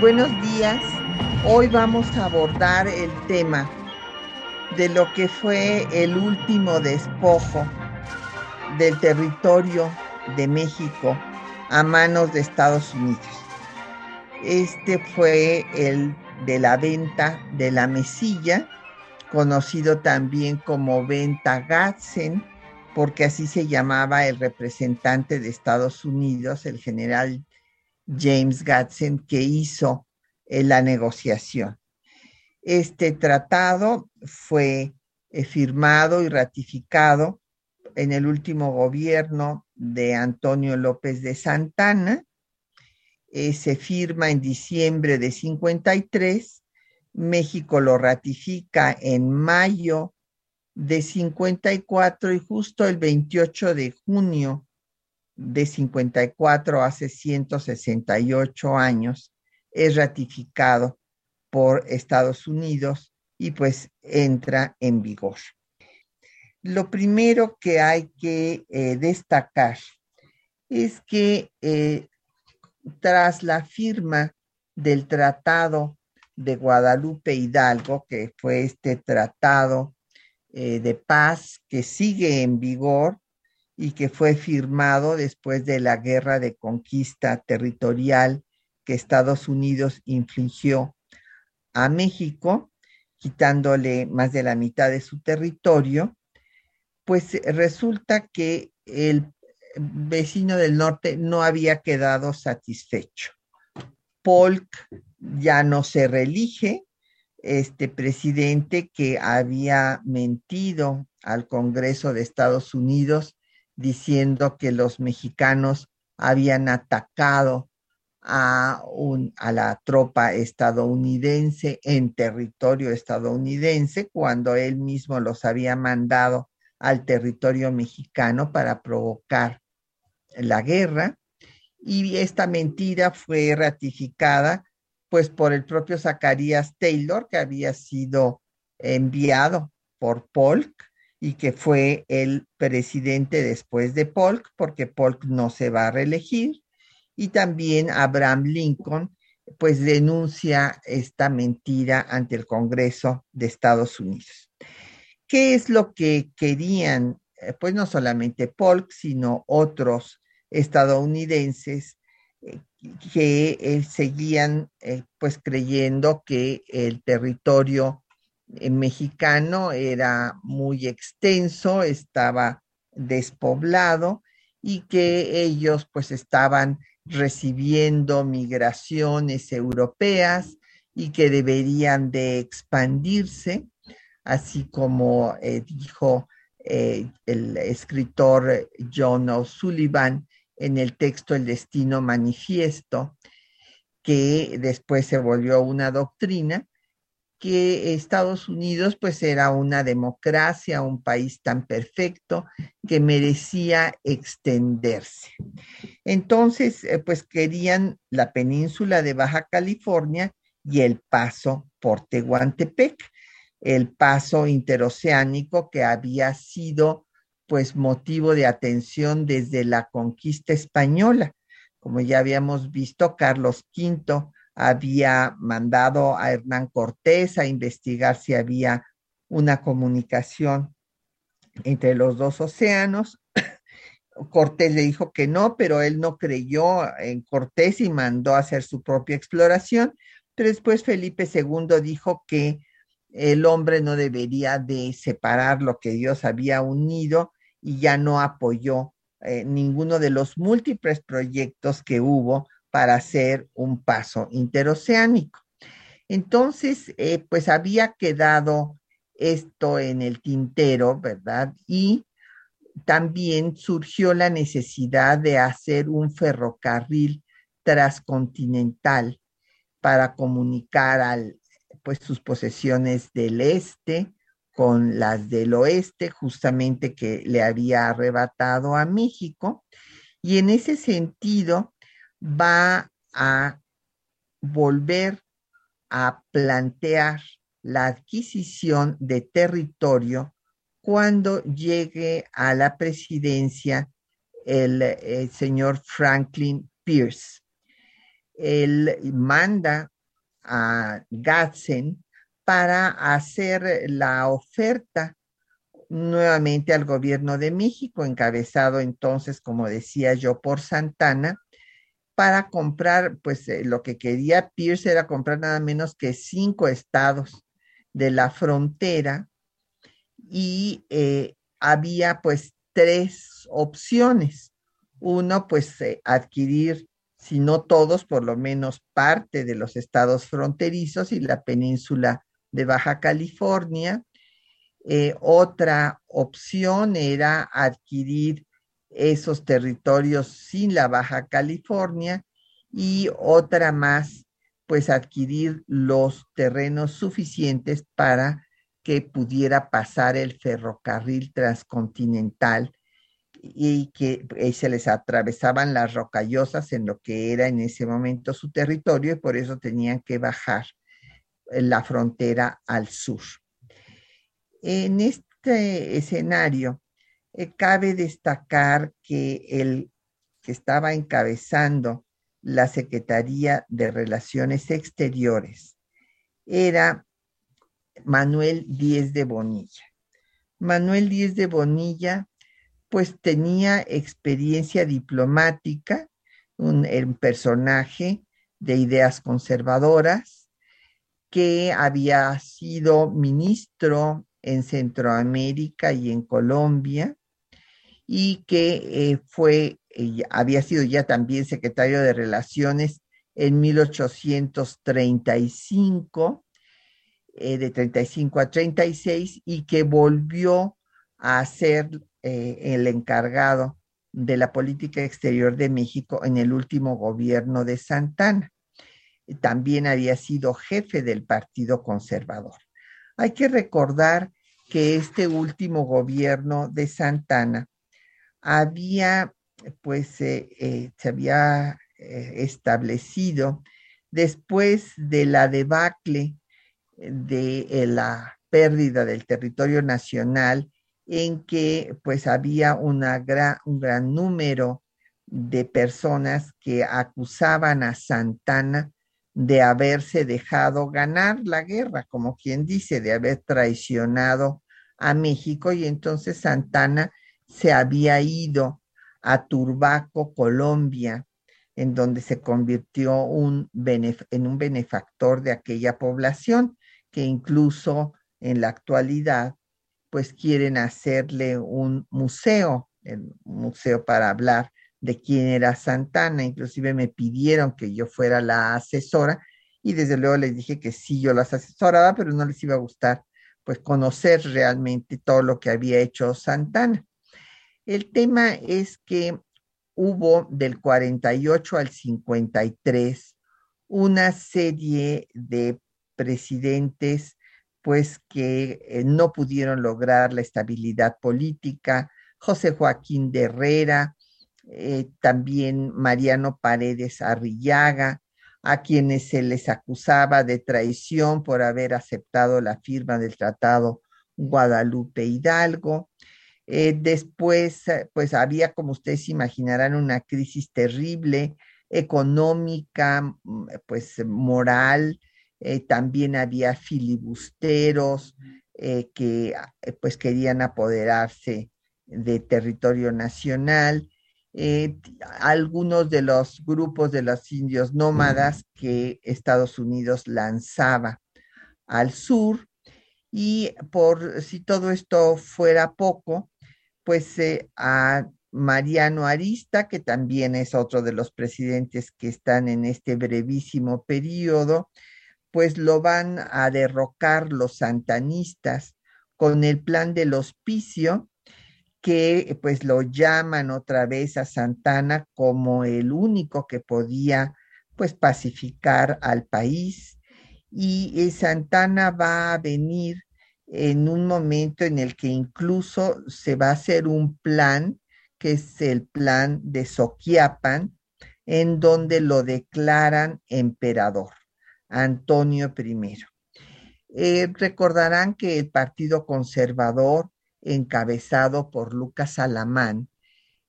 Buenos días. Hoy vamos a abordar el tema de lo que fue el último despojo del territorio de México a manos de Estados Unidos. Este fue el de la venta de la mesilla, conocido también como venta Gadsden, porque así se llamaba el representante de Estados Unidos, el general James Gadsden, que hizo eh, la negociación. Este tratado fue eh, firmado y ratificado en el último gobierno de Antonio López de Santana. Eh, se firma en diciembre de 53. México lo ratifica en mayo de 54 y justo el 28 de junio de 54, hace 168 años, es ratificado por Estados Unidos y pues entra en vigor. Lo primero que hay que eh, destacar es que eh, tras la firma del Tratado de Guadalupe Hidalgo, que fue este tratado eh, de paz que sigue en vigor y que fue firmado después de la guerra de conquista territorial que Estados Unidos infligió a México, quitándole más de la mitad de su territorio, pues eh, resulta que el vecino del norte no había quedado satisfecho. Polk ya no se reelige, este presidente que había mentido al Congreso de Estados Unidos diciendo que los mexicanos habían atacado a, a la tropa estadounidense en territorio estadounidense cuando él mismo los había mandado al territorio mexicano para provocar la guerra. Y esta mentira fue ratificada pues por el propio Zacarías Taylor que había sido enviado por Polk y que fue el presidente después de Polk porque Polk no se va a reelegir y también Abraham Lincoln pues denuncia esta mentira ante el Congreso de Estados Unidos. ¿Qué es lo que querían, eh, pues no solamente Polk, sino otros estadounidenses eh, que eh, seguían pues creyendo que el territorio mexicano era muy extenso, estaba despoblado y que ellos pues estaban recibiendo migraciones europeas y que deberían de expandirse así como eh, dijo eh, el escritor John O'Sullivan en el texto El Destino Manifiesto, que después se volvió una doctrina, que Estados Unidos pues era una democracia, un país tan perfecto que merecía extenderse. Entonces, eh, pues querían la península de Baja California y el paso por Tehuantepec el paso interoceánico que había sido pues motivo de atención desde la conquista española. Como ya habíamos visto, Carlos V había mandado a Hernán Cortés a investigar si había una comunicación entre los dos océanos. Cortés le dijo que no, pero él no creyó en Cortés y mandó a hacer su propia exploración. Pero después Felipe II dijo que el hombre no debería de separar lo que Dios había unido y ya no apoyó eh, ninguno de los múltiples proyectos que hubo para hacer un paso interoceánico. Entonces, eh, pues había quedado esto en el tintero, ¿verdad? Y también surgió la necesidad de hacer un ferrocarril transcontinental para comunicar pues, sus posesiones del este con las del oeste, justamente que le había arrebatado a México. Y en ese sentido va a volver a plantear la adquisición de territorio cuando llegue a la presidencia el, el señor Franklin Pierce. Él manda a Gadsden para hacer la oferta nuevamente al gobierno de México, encabezado entonces, como decía yo, por Santana, para comprar, pues eh, lo que quería Pierce era comprar nada menos que cinco estados de la frontera y eh, había pues tres opciones. Uno, pues eh, adquirir si no todos, por lo menos parte de los estados fronterizos y la península de Baja California. Otra opción era adquirir esos territorios sin la Baja California y otra más, pues adquirir los terrenos suficientes para que pudiera pasar el ferrocarril transcontinental y que eh, se les atravesaban las rocallosas en lo que era en ese momento su territorio y por eso tenían que bajar eh, la frontera al sur. En este escenario, eh, cabe destacar que el que estaba encabezando la Secretaría de Relaciones Exteriores era Manuel Díez de Bonilla. Manuel Díez de Bonilla pues tenía experiencia diplomática, un, personaje de ideas conservadoras, que había sido ministro en Centroamérica y en Colombia, y que eh, fue, eh, había sido ya también secretario de Relaciones en 1835, eh, de 35 a 36, y que volvió a ser el encargado de la política exterior de México en el último gobierno de Santana. También había sido jefe del Partido Conservador. Hay que recordar que este último gobierno de Santana había, pues, eh, eh, se había establecido después de la debacle de la pérdida del territorio nacional en que pues había una gran, un gran número de personas que acusaban a Santana de haberse dejado ganar la guerra, como quien dice, de haber traicionado a México y entonces Santana se había ido a Turbaco, Colombia, en donde se convirtió en un benefactor de aquella población, que incluso en la actualidad pues quieren hacerle un museo, un museo para hablar de quién era Santana. Inclusive me pidieron que yo fuera la asesora y desde luego les dije que sí, yo las asesoraba, pero no les iba a gustar pues conocer realmente todo lo que había hecho Santana. El tema es que hubo del 48 al 53 una serie de presidentes pues que eh, no pudieron lograr la estabilidad política, José Joaquín de Herrera, eh, también Mariano Paredes Arrillaga, a quienes se les acusaba de traición por haber aceptado la firma del Tratado Guadalupe Hidalgo. Eh, después, pues había, como ustedes imaginarán, una crisis terrible, económica, mm, pues moral, eh, también había filibusteros eh, que eh, pues querían apoderarse de territorio nacional, algunos de los grupos de los indios nómadas que Estados Unidos lanzaba al sur y por si todo esto fuera poco, pues a Mariano Arista, que también es otro de los presidentes que están en este brevísimo periodo, pues lo van a derrocar los santanistas con el plan del hospicio, que pues lo llaman otra vez a Santana como el único que podía pues pacificar al país. Y Santana va a venir en un momento en el que incluso se va a hacer un plan, que es el plan de Soquiapan, en donde lo declaran emperador, Antonio I. Eh, recordarán que el Partido Conservador, encabezado por Lucas Alamán,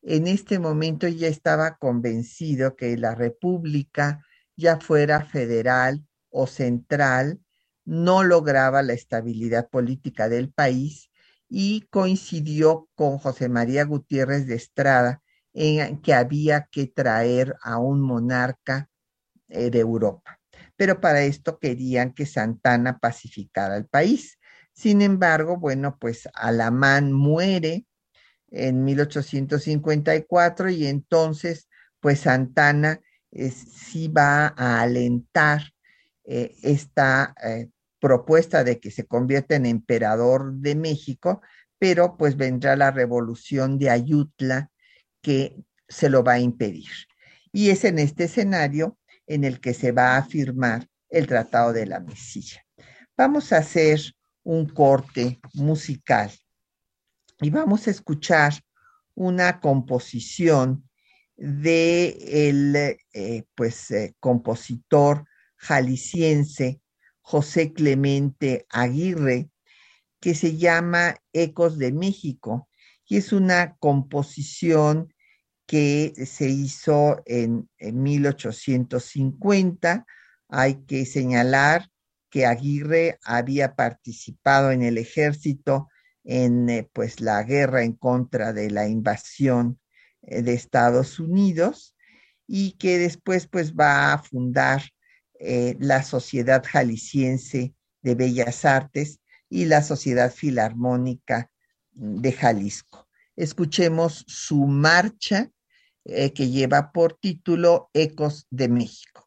en este momento ya estaba convencido que la República, ya fuera federal o central, no lograba la estabilidad política del país y coincidió con José María Gutiérrez de Estrada en que había que traer a un monarca eh, de Europa. Pero para esto querían que Santana pacificara el país. Sin embargo, bueno, pues Alamán muere en 1854 y entonces, pues Santana eh, sí va a alentar eh, esta propuesta de que se convierta en emperador de México, pero pues vendrá la revolución de Ayutla que se lo va a impedir. Y es en este escenario en el que se va a firmar el Tratado de la Mesilla. Vamos a hacer un corte musical y vamos a escuchar una composición de el eh, pues eh, compositor jalisciense José Clemente Aguirre, que se llama Ecos de México, y es una composición que se hizo en, 1850. Hay que señalar que Aguirre había participado en el ejército en eh, pues la guerra en contra de la invasión eh, de Estados Unidos y que después pues va a fundar eh, la Sociedad Jalisciense de Bellas Artes y la Sociedad Filarmónica de Jalisco. Escuchemos su marcha eh, que lleva por título Ecos de México.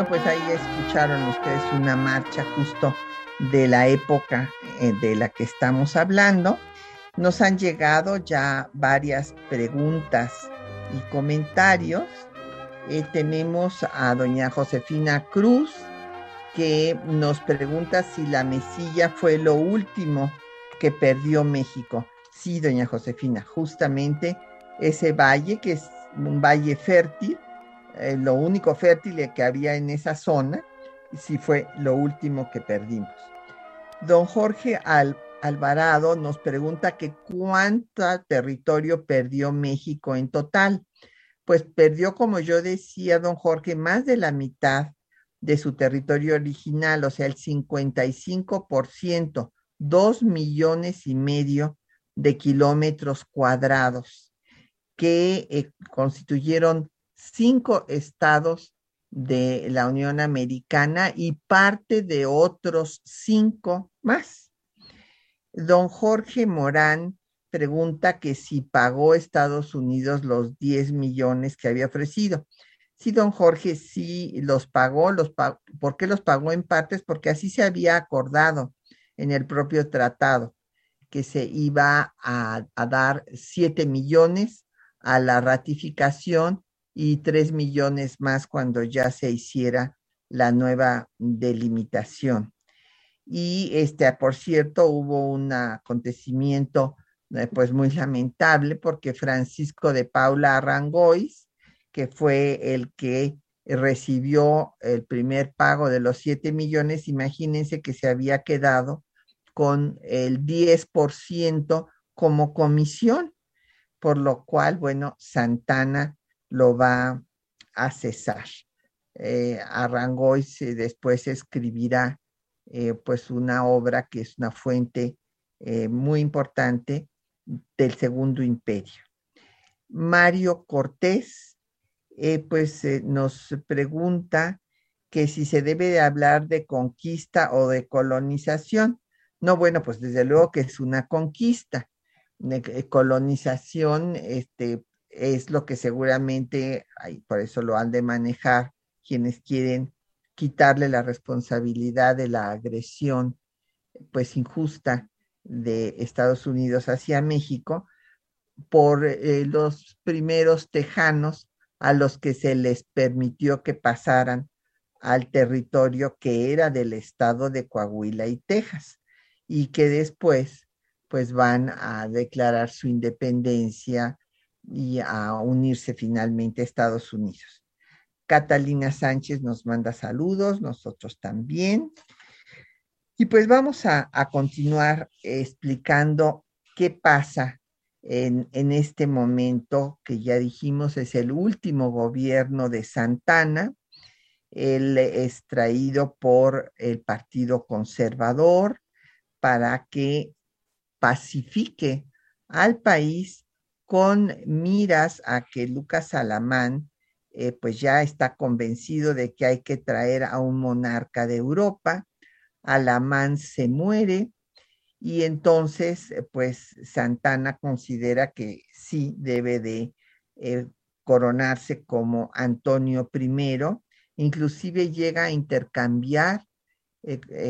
Pues ahí escucharon ustedes una marcha justo de la época eh, de la que estamos hablando. Nos han llegado ya varias preguntas y comentarios. Eh, tenemos a doña Josefina Cruz que nos pregunta si la mesilla fue lo último que perdió México. Sí, doña Josefina, justamente ese valle que un valle fértil, eh, lo único fértil que había en esa zona, y sí fue lo último que perdimos. Don Jorge Alvarado nos pregunta que cuánto territorio perdió México en total. Pues perdió, como yo decía, don Jorge, más de la mitad de su territorio original, o sea, el 55%, dos millones y medio de kilómetros cuadrados, que eh, constituyeron cinco estados de la Unión Americana y parte de otros cinco más. Don Jorge Morán pregunta que si pagó Estados Unidos los 10 millones que había ofrecido. Sí, don Jorge, sí los pagó, los ¿por qué los pagó en partes? Porque así se había acordado en el propio tratado, que se iba a, a dar 7 millones a la ratificación y 3 millones más cuando ya se hiciera la nueva delimitación. Y este, por cierto, hubo un acontecimiento eh, pues muy lamentable porque Francisco de Paula Arrangois, que fue el que recibió el primer pago de los 7 millones, imagínense que se había quedado con el 10% como comisión, por lo cual, bueno, Santana lo va a cesar. Eh, Arrangois después escribirá eh, pues una obra que es una fuente eh, muy importante del Segundo Imperio. Mario Cortés eh, pues nos pregunta que si se debe de hablar de conquista o de colonización. No, bueno, pues desde luego que es una conquista. colonización este, es lo que seguramente, por eso lo han de manejar quienes quieren quitarle la responsabilidad de la agresión pues injusta de Estados Unidos hacia México por eh, los primeros tejanos a los que se les permitió que pasaran al territorio que era del estado de Coahuila y Texas y que después pues van a declarar su independencia y a unirse finalmente a Estados Unidos. Catalina Sánchez nos manda saludos, nosotros también. Y pues vamos a, continuar explicando qué pasa en, en, este momento, que ya dijimos es el último gobierno de Santana. Él es traído por el Partido Conservador para que pacifique al país con miras a que Lucas Alamán eh, pues ya está convencido de que hay que traer a un monarca de Europa. Alamán se muere y entonces eh, pues Santana considera que sí debe de eh, coronarse como Antonio I, inclusive llega a intercambiar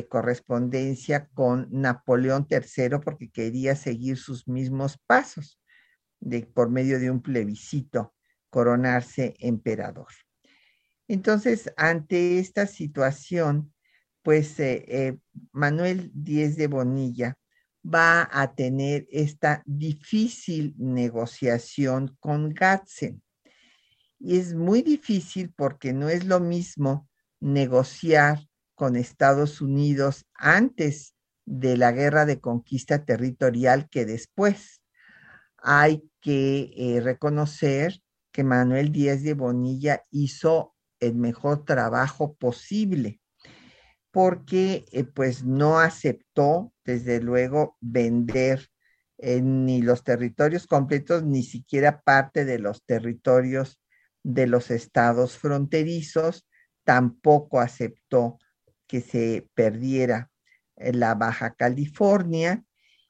correspondencia con Napoleón III porque quería seguir sus mismos pasos de, por medio de un plebiscito coronarse emperador. Entonces, ante esta situación, pues eh, eh, Manuel Díez de Bonilla va a tener esta difícil negociación con Gatzen. Y es muy difícil porque no es lo mismo negociar con Estados Unidos antes de la guerra de conquista territorial que después. Hay que eh, reconocer que Manuel Díaz de Bonilla hizo el mejor trabajo posible, porque eh, pues no aceptó, desde luego, vender eh, ni los territorios completos, ni siquiera parte de los territorios de los estados fronterizos, tampoco aceptó que se perdiera la Baja California,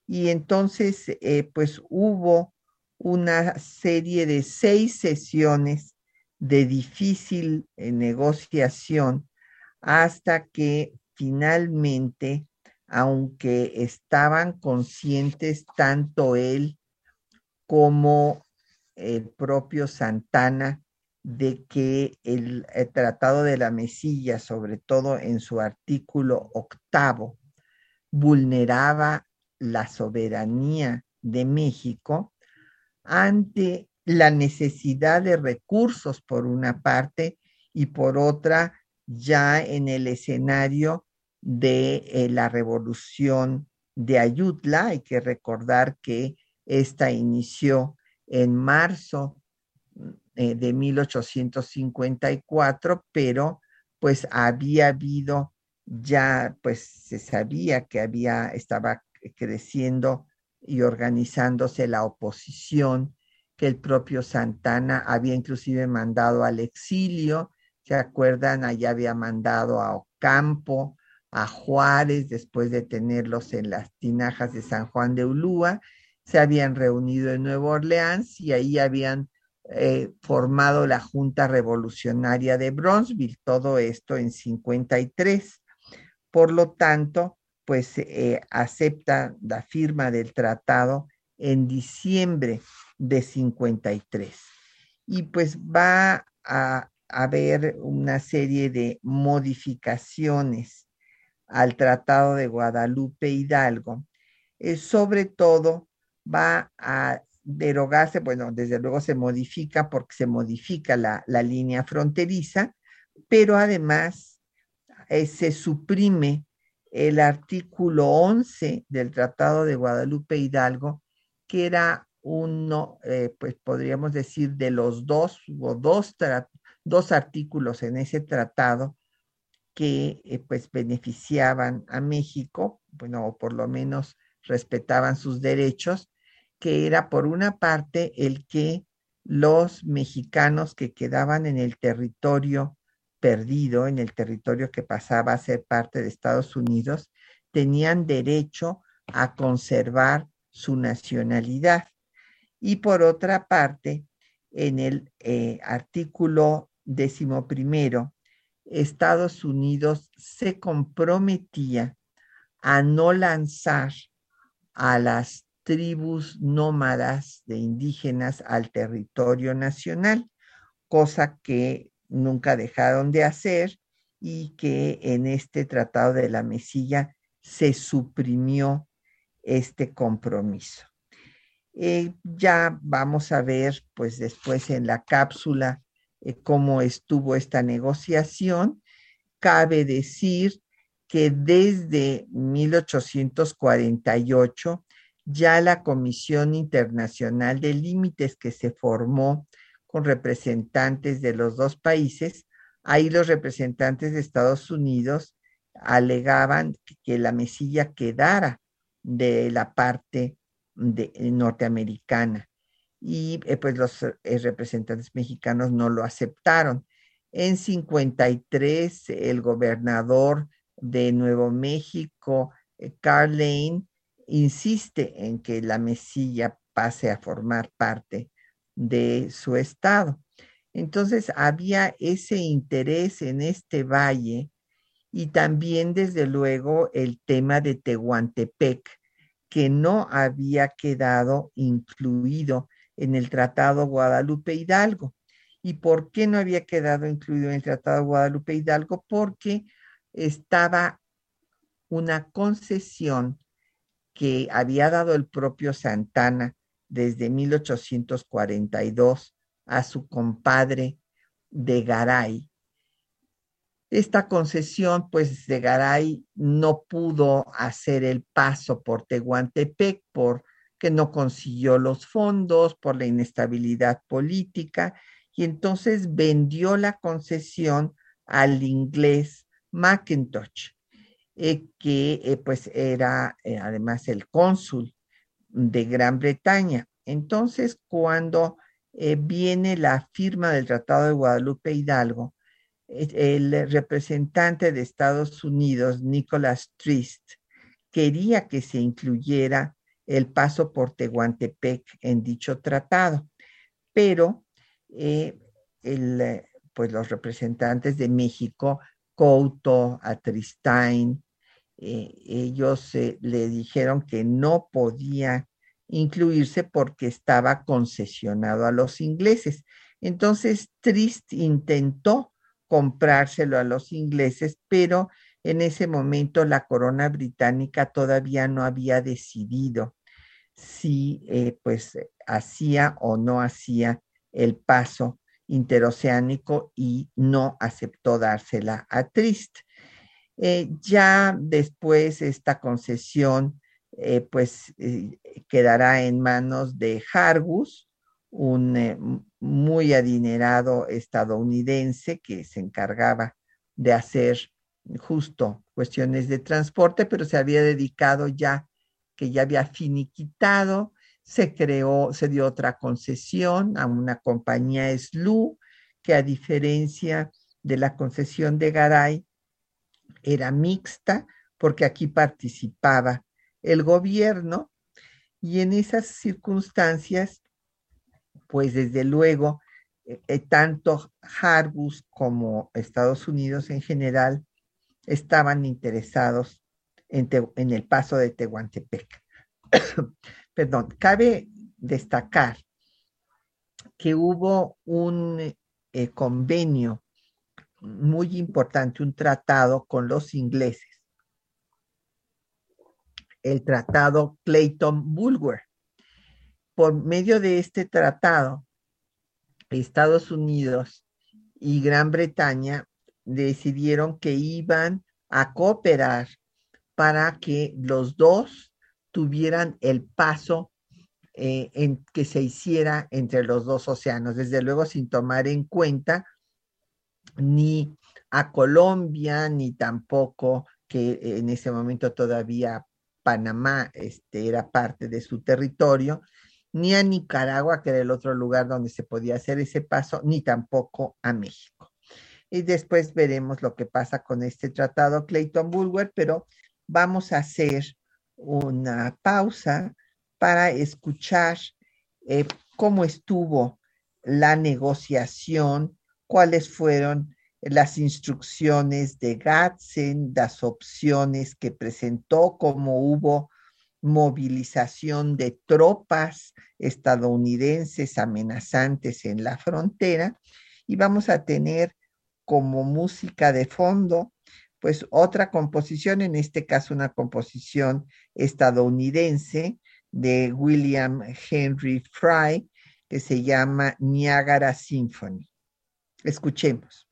y entonces pues hubo una serie de seis sesiones de difícil eh, negociación hasta que finalmente, aunque estaban conscientes tanto él como el propio Santana de que el, el, Tratado de la Mesilla, sobre todo en su artículo octavo, vulneraba la soberanía de México, ante la necesidad de recursos por una parte y por otra ya en el escenario de eh, la revolución de Ayutla. Hay que recordar que esta inició en marzo eh, de 1854, pero pues había habido ya, pues se sabía que había, estaba creciendo y organizándose la oposición, que el propio Santana había inclusive mandado al exilio, ¿se acuerdan? Allá había mandado a Ocampo, a Juárez, después de tenerlos en las tinajas de San Juan de Ulúa, se habían reunido en Nueva Orleans y ahí habían eh, formado la Junta Revolucionaria de Bronzeville, todo esto en 53. Por lo tanto, pues eh, acepta la firma del tratado en diciembre de 53. Y pues va a haber una serie de modificaciones al Tratado de Guadalupe Hidalgo. Eh, sobre todo va a derogarse, bueno, desde luego se modifica porque se modifica la, línea fronteriza, pero además eh, se suprime el artículo 11 del Tratado de Guadalupe Hidalgo, que era uno, eh, pues podríamos decir, de los dos, hubo dos, dos artículos en ese tratado que eh, pues beneficiaban a México, bueno, o por lo menos respetaban sus derechos, que era por una parte el que los mexicanos que quedaban en el territorio perdido, en el territorio que pasaba a ser parte de Estados Unidos, tenían derecho a conservar su nacionalidad. Y por otra parte, en el eh, artículo decimoprimero, Estados Unidos se comprometía a no lanzar a las tribus nómadas de indígenas al territorio nacional, cosa que nunca dejaron de hacer y que en este Tratado de la Mesilla se suprimió este compromiso. Eh, ya vamos a ver, pues después en la cápsula, eh, cómo estuvo esta negociación. Cabe decir que desde 1848 ya la Comisión Internacional de Límites que se formó con representantes de los dos países, ahí los representantes de Estados Unidos alegaban que la mesilla quedara de la parte eh, norteamericana y eh, pues los eh, representantes mexicanos no lo aceptaron. En 53, el gobernador de Nuevo México, Carl Lane, insiste en que la mesilla pase a formar parte de su estado. Entonces había ese interés en este valle y también desde luego el tema de Tehuantepec, que no había quedado incluido en el Tratado Guadalupe Hidalgo. ¿Y por qué no había quedado incluido en el Tratado Guadalupe Hidalgo? Porque estaba una concesión que había dado el propio Santana desde 1842 a su compadre de Garay. Esta concesión, pues de Garay no pudo hacer el paso por Tehuantepec porque no consiguió los fondos, por la inestabilidad política, y entonces vendió la concesión al inglés Mackintosh. Eh, que eh, pues era eh, además el cónsul de Gran Bretaña. Entonces, cuando viene la firma del Tratado de Guadalupe Hidalgo, el representante de Estados Unidos, Nicholas Trist, quería que se incluyera el paso por Tehuantepec en dicho tratado, pero el, pues los representantes de México Couto, a Tristain, eh, ellos eh, le dijeron que no podía incluirse porque estaba concesionado a los ingleses. Entonces Trist intentó comprárselo a los ingleses, pero en ese momento la corona británica todavía no había decidido si eh, pues hacía o no hacía el paso interoceánico y no aceptó dársela a Trist. Eh, ya después esta concesión eh, pues eh, quedará en manos de Hargus, un muy adinerado estadounidense que se encargaba de hacer justo cuestiones de transporte, pero se había dedicado ya, que ya había finiquitado, se creó, se dio otra concesión a una compañía SLU, que a diferencia de la concesión de Garay, era mixta, porque aquí participaba el gobierno, y en esas circunstancias, pues desde luego, eh, eh, tanto Harbus como Estados Unidos en general estaban interesados en, el paso de Tehuantepec. Perdón, cabe destacar que hubo un eh, convenio muy importante, un tratado con los ingleses, el tratado Clayton-Bulwer. Por medio de este tratado, Estados Unidos y Gran Bretaña decidieron que iban a cooperar para que los dos tuvieran el paso eh, en que se hiciera entre los dos océanos, desde luego sin tomar en cuenta ni a Colombia, ni tampoco que en ese momento todavía Panamá este, era parte de su territorio, ni a Nicaragua, que era el otro lugar donde se podía hacer ese paso, ni tampoco a México. Y después veremos lo que pasa con este tratado Clayton-Bulwer, pero vamos a hacer una pausa para escuchar eh, cómo estuvo la negociación, cuáles fueron las instrucciones de Gatzen, las opciones que presentó, cómo hubo movilización de tropas estadounidenses amenazantes en la frontera y vamos a tener como música de fondo pues otra composición, en este caso una composición estadounidense de William Henry Fry, que se llama Niagara Symphony. Escuchemos.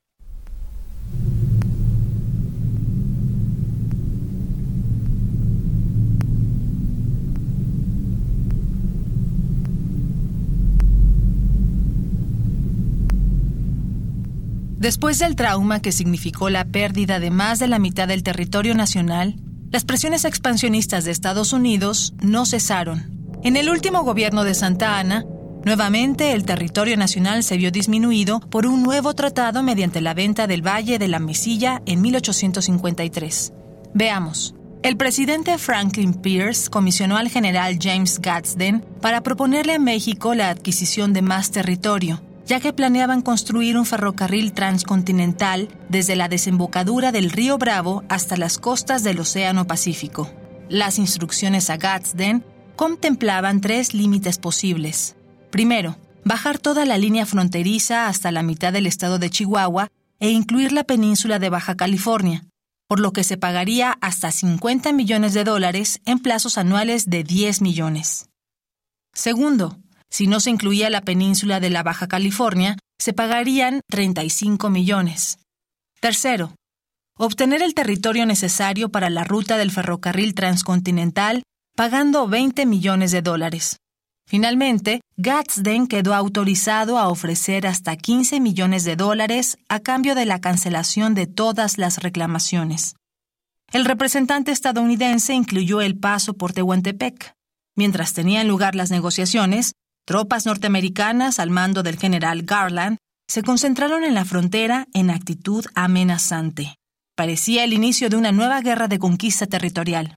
Después del trauma que significó la pérdida de más de la mitad del territorio nacional, las presiones expansionistas de Estados Unidos no cesaron. En el último gobierno de Santa Ana, nuevamente el territorio nacional se vio disminuido por un nuevo tratado mediante la venta del Valle de la Mesilla en 1853. Veamos. El presidente Franklin Pierce comisionó al general James Gadsden para proponerle a México la adquisición de más territorio, ya que planeaban construir un ferrocarril transcontinental desde la desembocadura del río Bravo hasta las costas del Océano Pacífico. Las instrucciones a Gadsden contemplaban tres límites posibles. Primero, bajar toda la línea fronteriza hasta la mitad del estado de Chihuahua e incluir la península de Baja California, por lo que se pagaría hasta 50 millones de dólares en plazos anuales de 10 millones. Segundo, si no se incluía la península de la Baja California, se pagarían 35 millones. Tercero, obtener el territorio necesario para la ruta del ferrocarril transcontinental, pagando 20 millones de dólares. Finalmente, Gadsden quedó autorizado a ofrecer hasta 15 millones de dólares a cambio de la cancelación de todas las reclamaciones. El representante estadounidense incluyó el paso por Tehuantepec. Mientras tenían lugar las negociaciones, Tropas norteamericanas al mando del general Garland se concentraron en la frontera en actitud amenazante. Parecía el inicio de una nueva guerra de conquista territorial.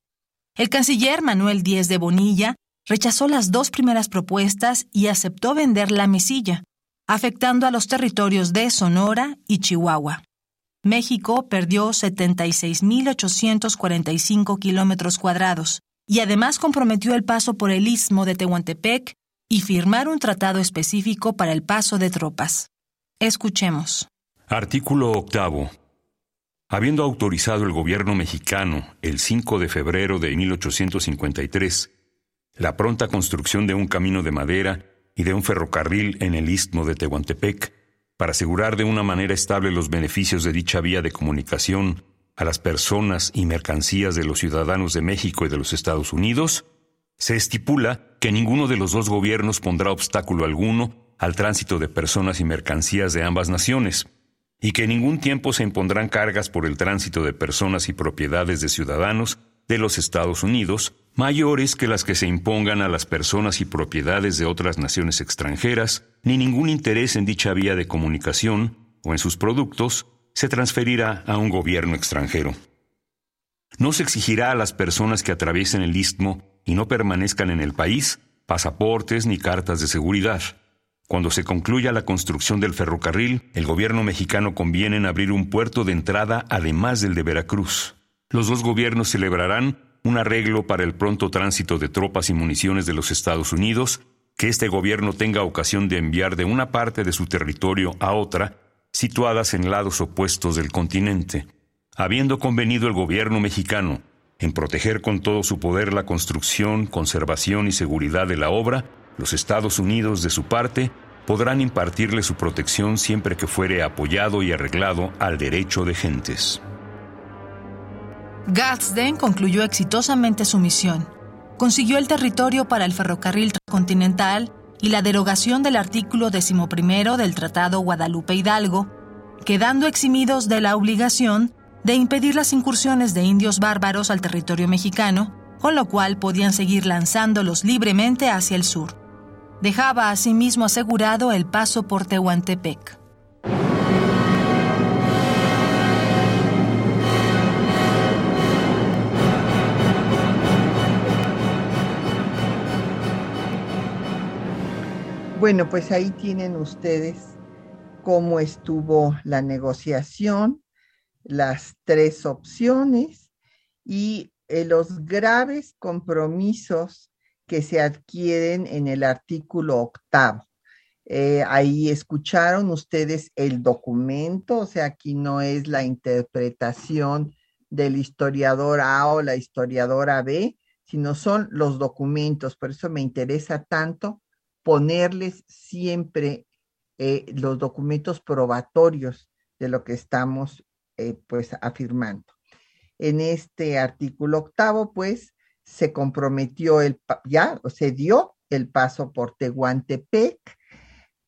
El canciller Manuel Díez de Bonilla rechazó las dos primeras propuestas y aceptó vender la mesilla, afectando a los territorios de Sonora y Chihuahua. México perdió 76.845 kilómetros cuadrados y además comprometió el paso por el istmo de Tehuantepec y firmar un tratado específico para el paso de tropas. Escuchemos. Artículo octavo. Habiendo autorizado el gobierno mexicano el 5 de febrero de 1853 la pronta construcción de un camino de madera y de un ferrocarril en el istmo de Tehuantepec, para asegurar de una manera estable los beneficios de dicha vía de comunicación a las personas y mercancías de los ciudadanos de México y de los Estados Unidos, se estipula que ninguno de los dos gobiernos pondrá obstáculo alguno al tránsito de personas y mercancías de ambas naciones, y que en ningún tiempo se impondrán cargas por el tránsito de personas y propiedades de ciudadanos de los Estados Unidos mayores que las que se impongan a las personas y propiedades de otras naciones extranjeras, ni ningún interés en dicha vía de comunicación o en sus productos se transferirá a un gobierno extranjero. No se exigirá a las personas que atraviesen el istmo y no permanezcan en el país pasaportes ni cartas de seguridad. Cuando se concluya la construcción del ferrocarril, el gobierno mexicano conviene en abrir un puerto de entrada además del de Veracruz. Los dos gobiernos celebrarán un arreglo para el pronto tránsito de tropas y municiones de los Estados Unidos, que este gobierno tenga ocasión de enviar de una parte de su territorio a otra, situadas en lados opuestos del continente. Habiendo convenido el gobierno mexicano en proteger con todo su poder la construcción, conservación y seguridad de la obra, los Estados Unidos, de su parte, podrán impartirle su protección siempre que fuere apoyado y arreglado al derecho de gentes. Gadsden concluyó exitosamente su misión. Consiguió el territorio para el ferrocarril transcontinental y la derogación del artículo XI del Tratado Guadalupe Hidalgo, quedando eximidos de la obligación de impedir las incursiones de indios bárbaros al territorio mexicano, con lo cual podían seguir lanzándolos libremente hacia el sur. Dejaba asimismo asegurado el paso por Tehuantepec. Bueno, pues ahí tienen ustedes cómo estuvo la negociación, las tres opciones y eh, los graves compromisos que se adquieren en el artículo octavo. Eh, ahí escucharon ustedes el documento, o sea, aquí no es la interpretación del historiador A o la historiadora B, sino son los documentos. Por eso me interesa tanto ponerles siempre eh, los documentos probatorios de lo que estamos eh, pues afirmando. En este artículo octavo, pues, se comprometió el, ya, se dio el paso por Tehuantepec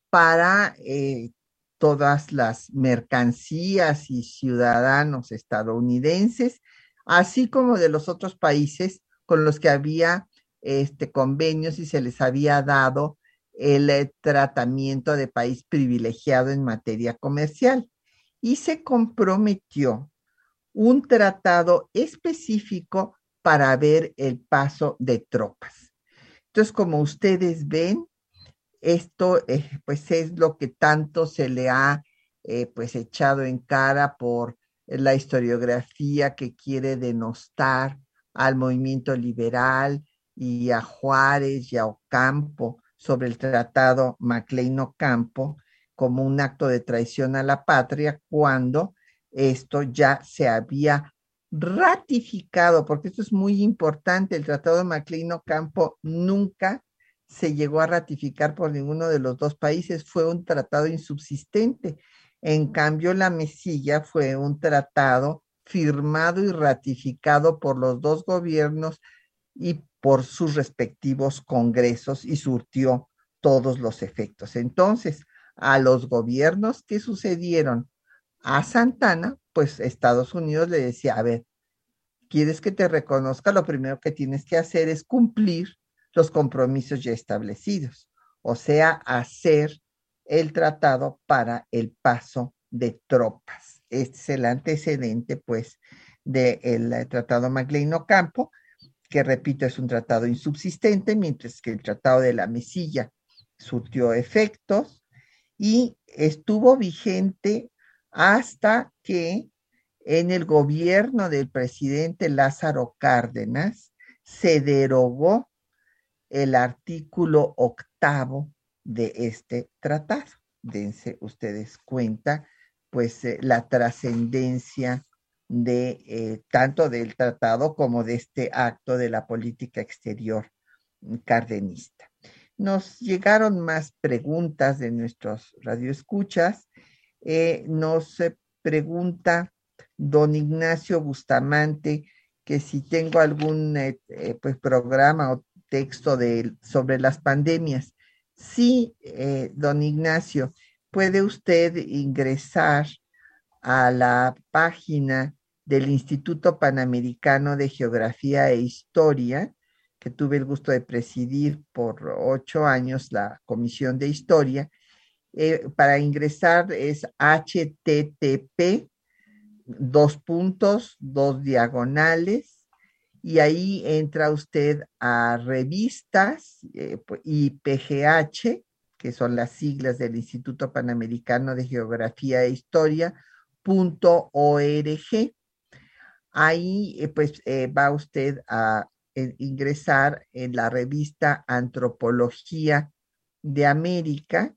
para eh, todas las mercancías y ciudadanos estadounidenses, así como de los otros países con los que había este convenios y se les había dado el eh, tratamiento de país privilegiado en materia comercial y se comprometió un tratado específico para ver el paso de tropas. Entonces, como ustedes ven, esto eh, pues es lo que tanto se le ha eh, pues echado en cara por la historiografía que quiere denostar al movimiento liberal y a Juárez y a Ocampo sobre el tratado Maclean-Ocampo como un acto de traición a la patria cuando esto ya se había ratificado, porque esto es muy importante, el tratado de Maclean-Ocampo nunca se llegó a ratificar por ninguno de los dos países, fue un tratado insubsistente. En cambio, la mesilla fue un tratado firmado y ratificado por los dos gobiernos y por sus respectivos congresos y surtió todos los efectos. Entonces, a los gobiernos que sucedieron a Santana, pues Estados Unidos le decía, a ver, ¿quieres que te reconozca? Lo primero que tienes que hacer es cumplir los compromisos ya establecidos, o sea, hacer el tratado para el paso de tropas. Este es el antecedente, pues, del tratado Magleino-Campo, que repito, es un tratado insubsistente, mientras que el tratado de la Mesilla surtió efectos y estuvo vigente hasta que en el gobierno del presidente Lázaro Cárdenas se derogó el artículo octavo de este tratado. Dense ustedes cuenta, pues, eh, la trascendencia de eh, tanto del tratado como de este acto de la política exterior cardenista. Nos llegaron más preguntas de nuestros radioescuchas. Eh, nos pregunta don Ignacio Bustamante que si tengo algún eh, eh, pues, programa o texto de, sobre las pandemias. Sí, don Ignacio, puede usted ingresar a la página del Instituto Panamericano de Geografía e Historia, que tuve el gusto de presidir por ocho años la Comisión de Historia. Eh, para ingresar es http dos puntos, dos diagonales, y ahí entra usted a revistas eh, y PGH, que son las siglas del Instituto Panamericano de Geografía e Historia, punto org. Ahí eh, pues eh, va usted a ingresar en la revista Antropología de América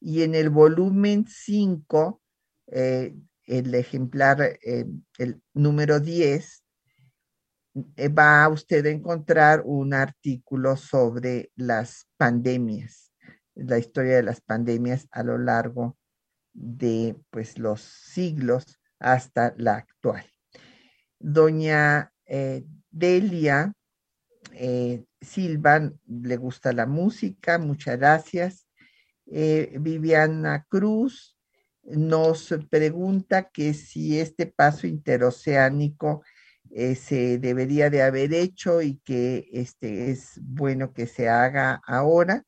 y en el volumen 5, eh, el ejemplar, el número 10, va usted a encontrar un artículo sobre las pandemias, la historia de las pandemias a lo largo de pues los siglos hasta la actual. Doña eh, Delia eh, Silva, le gusta la música, muchas gracias. Eh, Viviana Cruz nos pregunta que si este paso interoceánico se debería de haber hecho y que este es bueno que se haga ahora.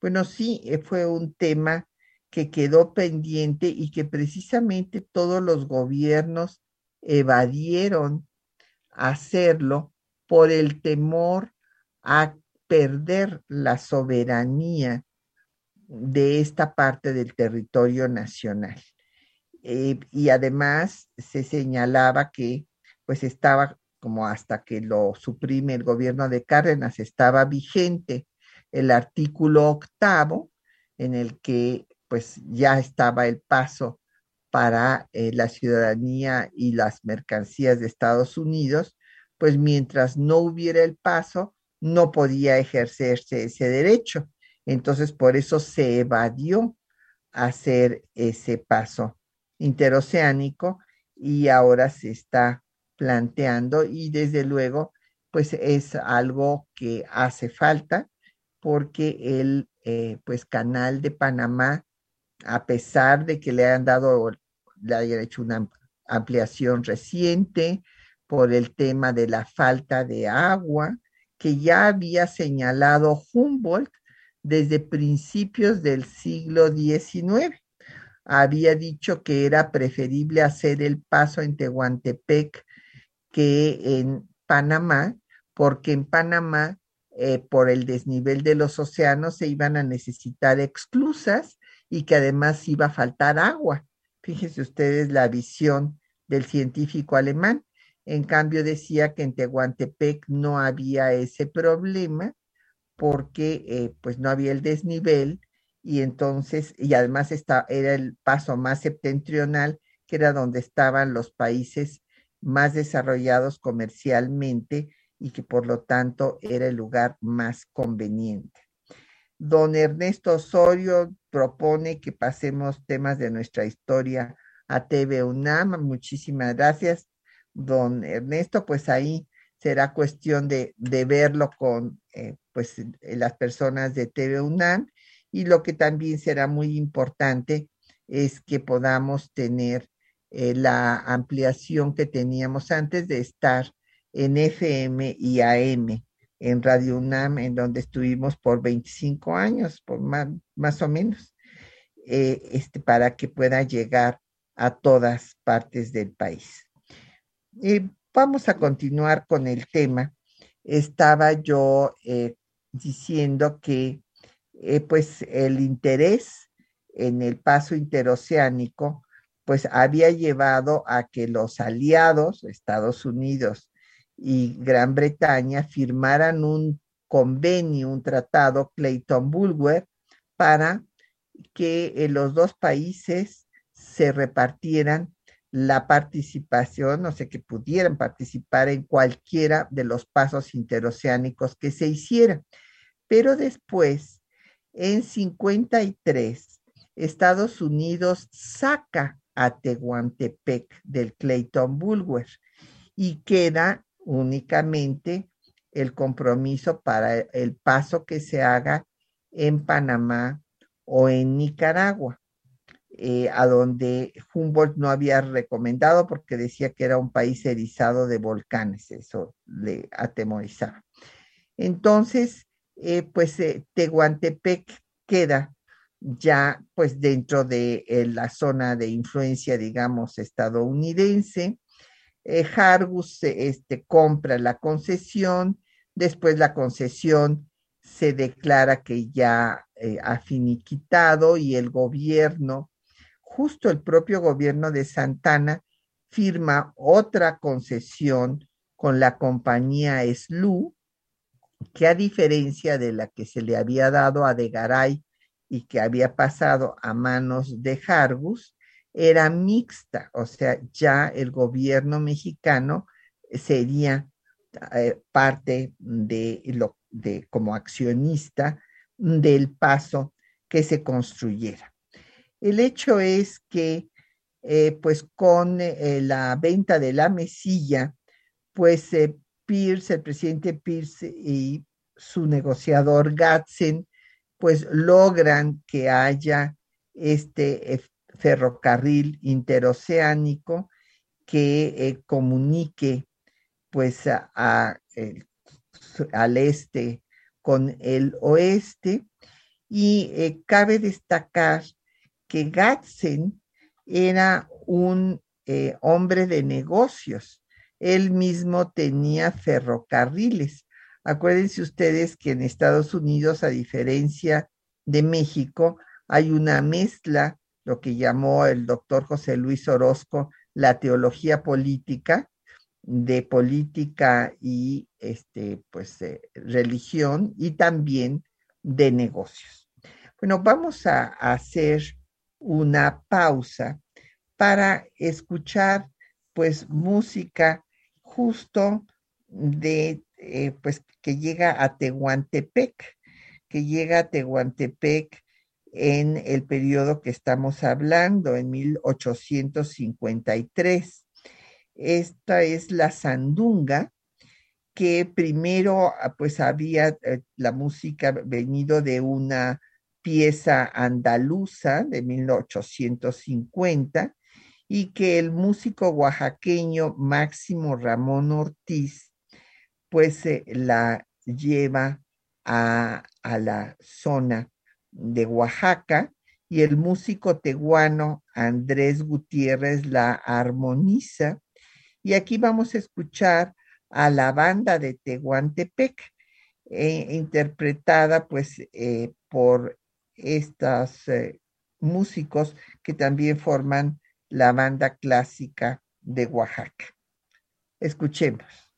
Bueno, sí, fue un tema que quedó pendiente y que precisamente todos los gobiernos evadieron hacerlo por el temor a perder la soberanía de esta parte del territorio nacional. Eh, y además se señalaba que pues estaba como hasta que lo suprime el gobierno de Cárdenas, estaba vigente el artículo octavo en el que pues ya estaba el paso para eh, la ciudadanía y las mercancías de Estados Unidos, pues mientras no hubiera el paso, no podía ejercerse ese derecho. Entonces, por eso se evadió hacer ese paso interoceánico y ahora se está planteando y desde luego, pues es algo que hace falta porque el eh, pues canal de Panamá a pesar de que le han dado, le hayan hecho una ampliación reciente por el tema de la falta de agua, que ya había señalado Humboldt desde principios del siglo XIX. Había dicho que era preferible hacer el paso en Tehuantepec que en Panamá, porque en Panamá, eh, por el desnivel de los océanos, se iban a necesitar exclusas y que además iba a faltar agua. Fíjense ustedes la visión del científico alemán. En cambio decía que en Tehuantepec no había ese problema porque eh, pues no había el desnivel y entonces, y además era el paso más septentrional, que era donde estaban los países más desarrollados comercialmente y que por lo tanto era el lugar más conveniente. Don Ernesto Osorio propone que pasemos temas de nuestra historia a TV UNAM. Muchísimas gracias, don Ernesto. Pues ahí será cuestión de, verlo con eh, pues, eh, las personas de TV UNAM. Y lo que también será muy importante es que podamos tener eh, la ampliación que teníamos antes de estar en FM y AM en Radio UNAM, en donde estuvimos por 25 años, por más, más o menos, eh, este, para que pueda llegar a todas partes del país. vamos a continuar con el tema. Estaba yo eh, diciendo que eh, pues el interés en el paso interoceánico pues había llevado a que los aliados, Estados Unidos y Gran Bretaña firmaran un convenio, un tratado Clayton-Bulwer para que eh, los dos países se repartieran la participación, o sea, que pudieran participar en cualquiera de los pasos interoceánicos que se hicieran. Pero después, en 53, Estados Unidos saca a Tehuantepec del Clayton Bulwer y queda únicamente el compromiso para el paso que se haga en Panamá o en Nicaragua, eh, a donde Humboldt no había recomendado porque decía que era un país erizado de volcanes, eso le atemorizaba. Entonces, eh, pues eh, Tehuantepec queda ya pues dentro de la zona de influencia, digamos, estadounidense. Hargus este, compra la concesión, después la concesión se declara que ya eh, ha finiquitado y el gobierno, justo el propio gobierno de Santana, firma otra concesión con la compañía SLU, que a diferencia de la que se le había dado a De Garay y que había pasado a manos de Hargus, era mixta, o sea, ya el gobierno mexicano sería eh, parte de lo de como accionista del paso que se construyera. El hecho es que, eh, pues con eh, la venta de la mesilla, pues Pierce, el presidente Pierce y su negociador Gatzen, pues logran que haya este ferrocarril interoceánico que comunique pues al este con el oeste y eh, cabe destacar que Gatzen era un eh, hombre de negocios. Él mismo tenía ferrocarriles. Acuérdense ustedes que en Estados Unidos, a diferencia de México, hay una mezcla, lo que llamó el doctor José Luis Orozco la teología política, de política y este, pues, religión y también de negocios. Bueno, vamos a, hacer una pausa para escuchar pues música justo de eh, pues que llega a Tehuantepec, que llega a Tehuantepec en el periodo que estamos hablando, en 1853. Esta es la sandunga, que primero ah, pues había eh, la música venido de una pieza andaluza de 1850 y que el músico oaxaqueño Máximo Ramón Ortiz pues la lleva a, a la zona de Oaxaca y el músico tehuano Andrés Gutiérrez la armoniza y aquí vamos a escuchar a la banda de Tehuantepec, eh, interpretada pues eh, por estos eh, músicos que también forman la banda clásica de Oaxaca. Escuchemos.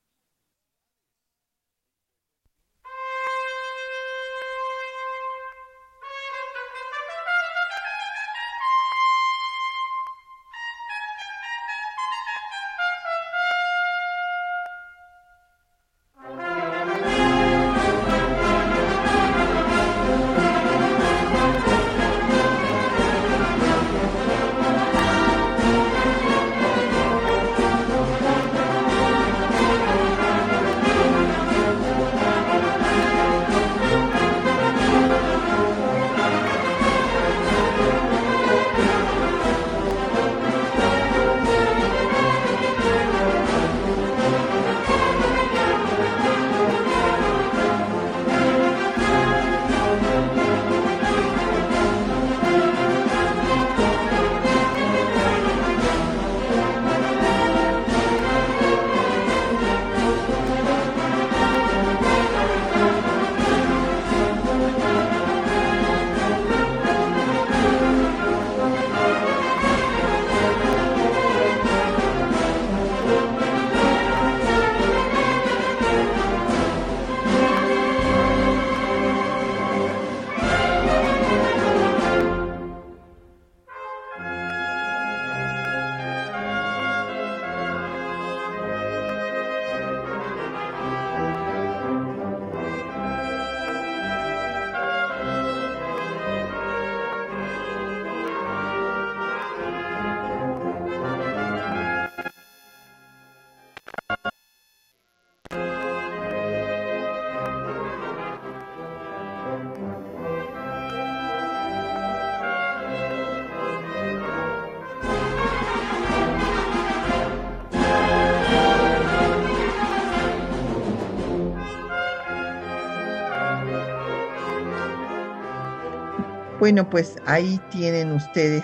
Bueno, pues ahí tienen ustedes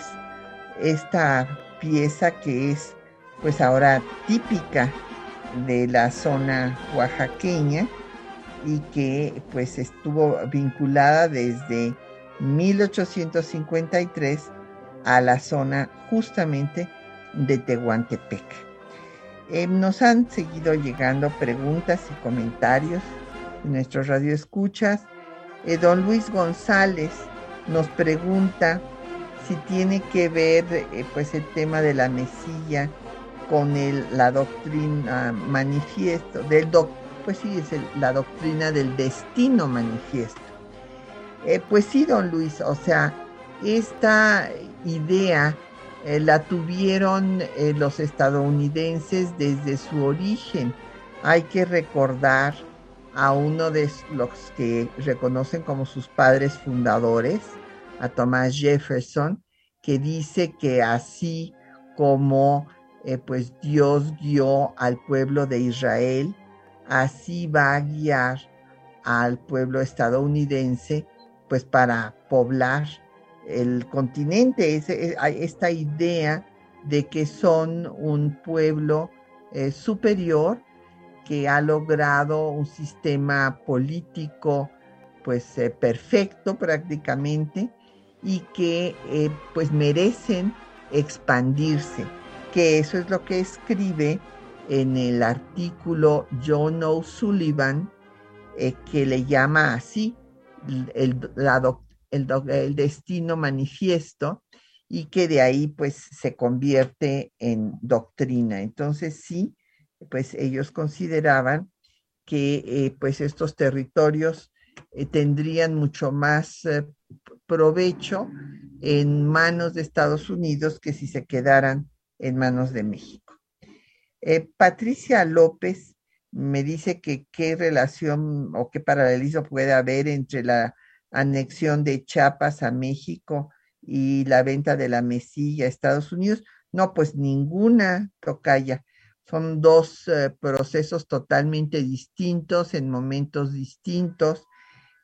esta pieza que es pues ahora típica de la zona oaxaqueña y que pues estuvo vinculada desde 1853 a la zona justamente de Tehuantepec. Eh, nos han seguido llegando preguntas y comentarios en nuestros radioescuchas. Eh, don Luis González nos pregunta si tiene que ver eh, pues el tema de la mesilla con la doctrina manifiesto, del pues sí, es la doctrina del destino manifiesto. Eh, pues sí, don Luis, o sea, esta idea eh, la tuvieron los estadounidenses desde su origen. Hay que recordar a uno de los que reconocen como sus padres fundadores, a Thomas Jefferson, que dice que así como pues Dios guió al pueblo de Israel, así va a guiar al pueblo estadounidense pues para poblar el continente, esta idea de que son un pueblo eh, superior que ha logrado un sistema político pues eh, perfecto prácticamente y que eh, pues merecen expandirse, que eso es lo que escribe en el artículo John O'Sullivan, que le llama así el, el, destino manifiesto y que de ahí pues se convierte en doctrina. Entonces sí, pues ellos consideraban que eh, pues estos territorios eh, tendrían mucho más eh, provecho en manos de Estados Unidos que si se quedaran en manos de México. Patricia López me dice que qué relación o qué paralelismo puede haber entre la anexión de Chiapas a México y la venta de la mesilla a Estados Unidos. No, pues ninguna tocaya. Son dos eh, procesos totalmente distintos en momentos distintos.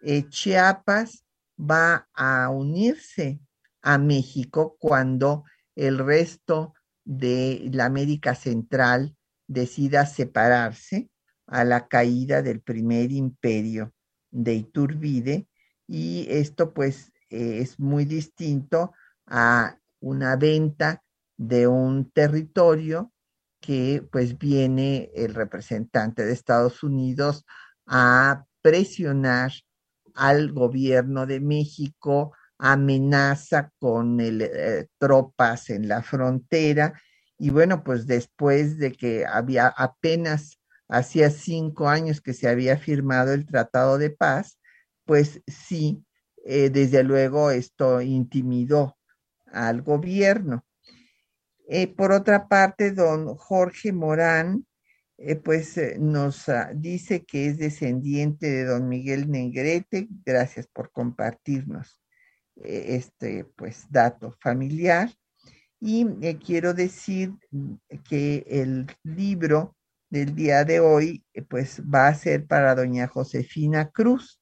Eh, Chiapas va a unirse a México cuando el resto de la América Central decida separarse a la caída del primer imperio de Iturbide. Y esto pues es muy distinto a una venta de un territorio que pues viene el representante de Estados Unidos a presionar al gobierno de México, amenaza con eh, tropas en la frontera y bueno, pues después de que había apenas hacía cinco años que se había firmado el Tratado de Paz, pues sí, eh, desde luego esto intimidó al gobierno. Eh, por otra parte, don Jorge Morán, eh, pues nos ah, dice que es descendiente de don Miguel Negrete. Gracias por compartirnos este pues dato familiar. Y quiero decir que el libro del día de hoy, eh, pues va a ser para doña Josefina Cruz,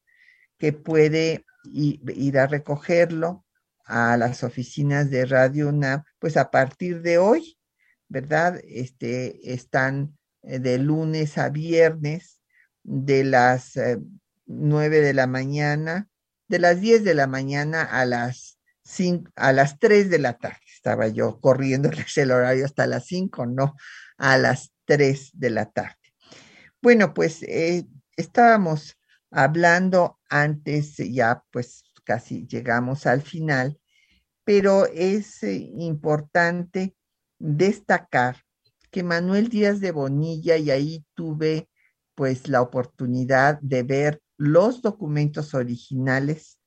que puede ir a recogerlo a las oficinas de Radio UNAM, pues a partir de hoy, ¿verdad? Este, están eh, de lunes a viernes, de las eh, nueve de la mañana, de las 10 de la mañana a las cinco, a las 3 de la tarde. Estaba yo corriendo el horario hasta las 5, no, a las 3 de la tarde. Bueno, pues eh, estábamos hablando antes, ya pues casi llegamos al final, pero es eh, importante destacar que Manuel Díaz de Bonilla, y ahí tuve pues la oportunidad de ver los documentos originales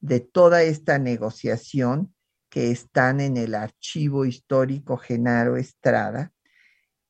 de toda esta negociación que están en el archivo histórico Genaro Estrada,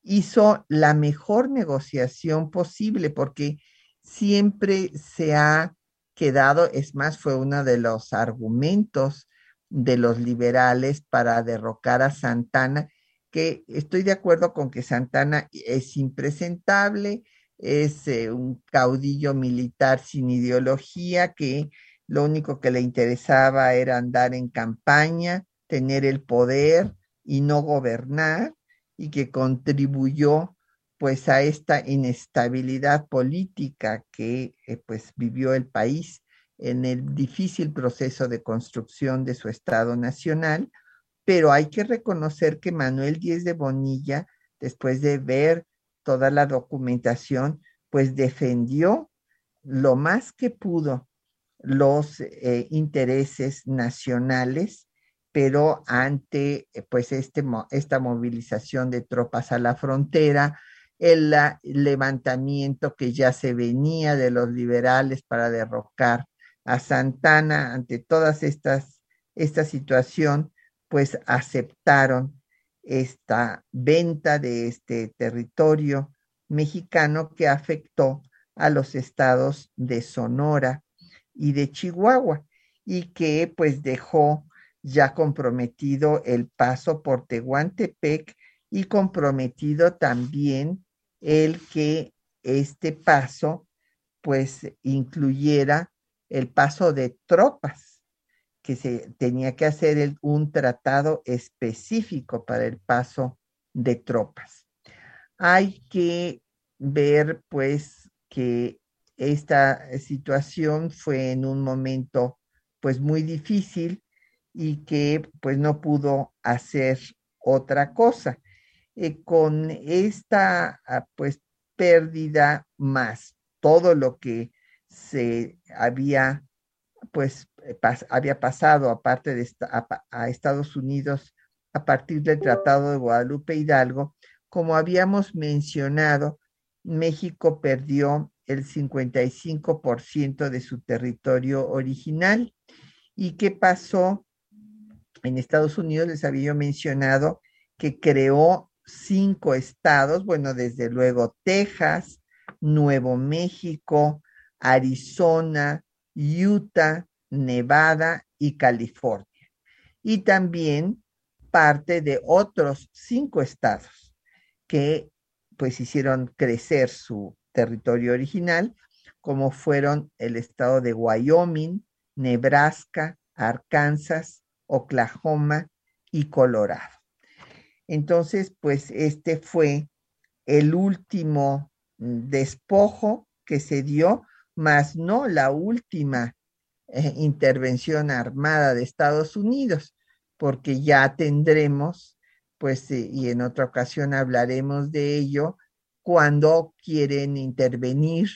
hizo la mejor negociación posible porque siempre se ha quedado, es más, fue uno de los argumentos de los liberales para derrocar a Santana, que estoy de acuerdo con que Santana es impresentable, es eh, un caudillo militar sin ideología que lo único que le interesaba era andar en campaña, tener el poder y no gobernar, y que contribuyó pues a esta inestabilidad política que eh, pues vivió el país en el difícil proceso de construcción de su Estado Nacional, pero hay que reconocer que Manuel Díez de Bonilla, después de ver toda la documentación, pues defendió lo más que pudo los eh, intereses nacionales, pero ante eh, pues este, esta movilización de tropas a la frontera, el levantamiento que ya se venía de los liberales para derrocar a Santana ante todas estas, esta situación, pues aceptaron esta venta de este territorio mexicano que afectó a los estados de Sonora y de Chihuahua y que pues dejó ya comprometido el paso por Tehuantepec y comprometido también el que este paso pues incluyera el paso de tropas, que se tenía que hacer un tratado específico para el paso de tropas. Hay que ver pues que esta situación fue en un momento pues muy difícil y que pues no pudo hacer otra cosa. Eh, con esta ah, pues pérdida más todo lo que se había pues eh, había pasado aparte de a, Estados Unidos a partir del Tratado de Guadalupe Hidalgo, como habíamos mencionado, México perdió el 55% de su territorio original. ¿Y qué pasó? En Estados Unidos les había mencionado que creó cinco estados, bueno, desde luego Texas, Nuevo México, Arizona, Utah, Nevada y California. Y también parte de otros cinco estados que pues hicieron crecer su territorio original, como fueron el estado de Wyoming, Nebraska, Arkansas, Oklahoma y Colorado. Entonces, pues este fue el último despojo que se dio, más no la última eh, intervención armada de Estados Unidos, porque ya tendremos, pues, eh, y en otra ocasión hablaremos de ello, cuando quieren intervenir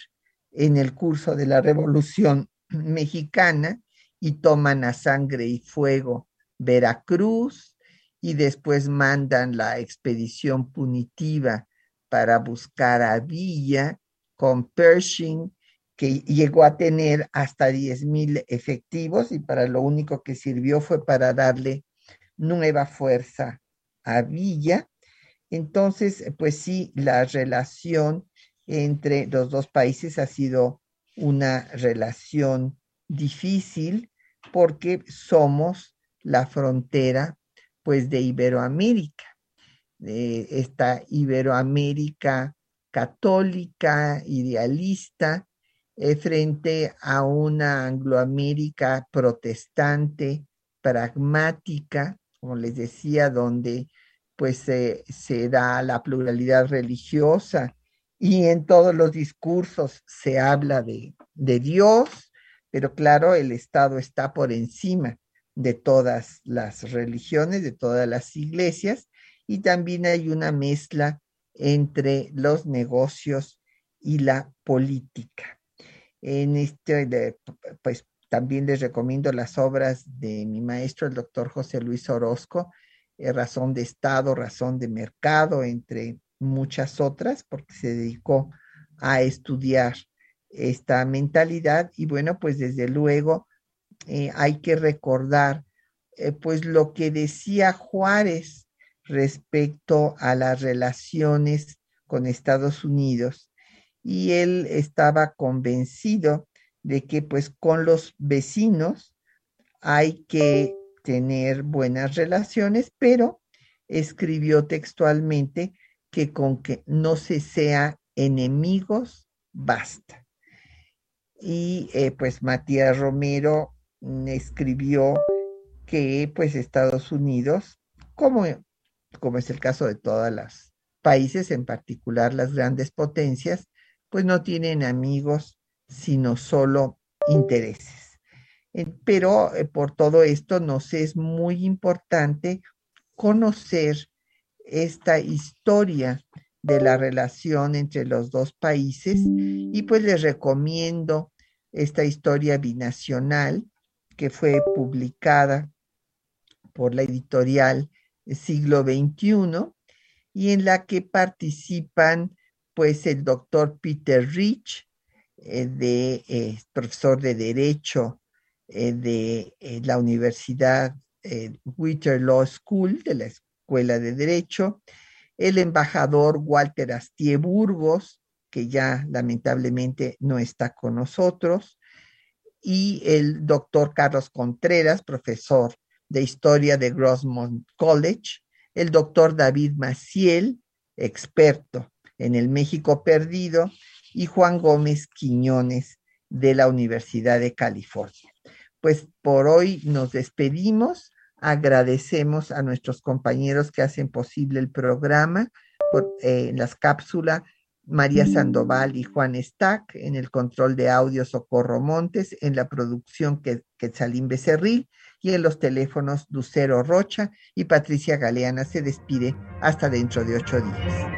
en el curso de la Revolución Mexicana y toman a sangre y fuego Veracruz, y después mandan la expedición punitiva para buscar a Villa con Pershing, que llegó a tener hasta 10 mil efectivos y para lo único que sirvió fue para darle nueva fuerza a Villa. Entonces, pues sí, la relación entre los dos países ha sido una relación difícil porque somos la frontera pues de Iberoamérica. esta Iberoamérica católica, idealista, frente a una Angloamérica protestante, pragmática, como les decía, donde pues se da la pluralidad religiosa y en todos los discursos se habla de, de Dios, pero claro, el Estado está por encima de todas las religiones, de todas las iglesias, y también hay una mezcla entre los negocios y la política. En este, pues también les recomiendo las obras de mi maestro, el doctor José Luis Orozco, eh, Razón de Estado, Razón de Mercado, entre muchas otras, porque se dedicó a estudiar esta mentalidad. Y bueno, pues desde luego eh, hay que recordar eh, pues lo que decía Juárez respecto a las relaciones con Estados Unidos y él estaba convencido de que pues con los vecinos hay que tener buenas relaciones, pero escribió textualmente que con que no se sea enemigos basta. y eh, pues Matías Romero mm, escribió que pues Estados Unidos, como, como es el caso de todos los países, en particular las grandes potencias, pues no tienen amigos, sino solo intereses. Pero eh, por todo esto nos es muy importante conocer esta historia de la relación entre los dos países y pues les recomiendo esta historia binacional que fue publicada por la editorial Siglo XXI y en la que participan pues el doctor Peter Rich, eh, de, eh, profesor de Derecho eh, de la Universidad Witcher Law School, de la Escuela de Derecho, el embajador Walter Astie Burgos, que ya lamentablemente no está con nosotros, y el doctor Carlos Contreras, profesor de Historia de Grossmont College, el doctor David Maciel, experto en el México Perdido, y Juan Gómez Quiñones de la Universidad de California. Pues por hoy nos despedimos Agradecemos a nuestros compañeros que hacen posible el programa, por, eh, las cápsulas, María Sandoval y Juan Stack, en el control de audio Socorro Montes, en la producción que, Quetzalín Becerril y en los teléfonos Lucero Rocha y Patricia Galeana se despide hasta dentro de ocho días.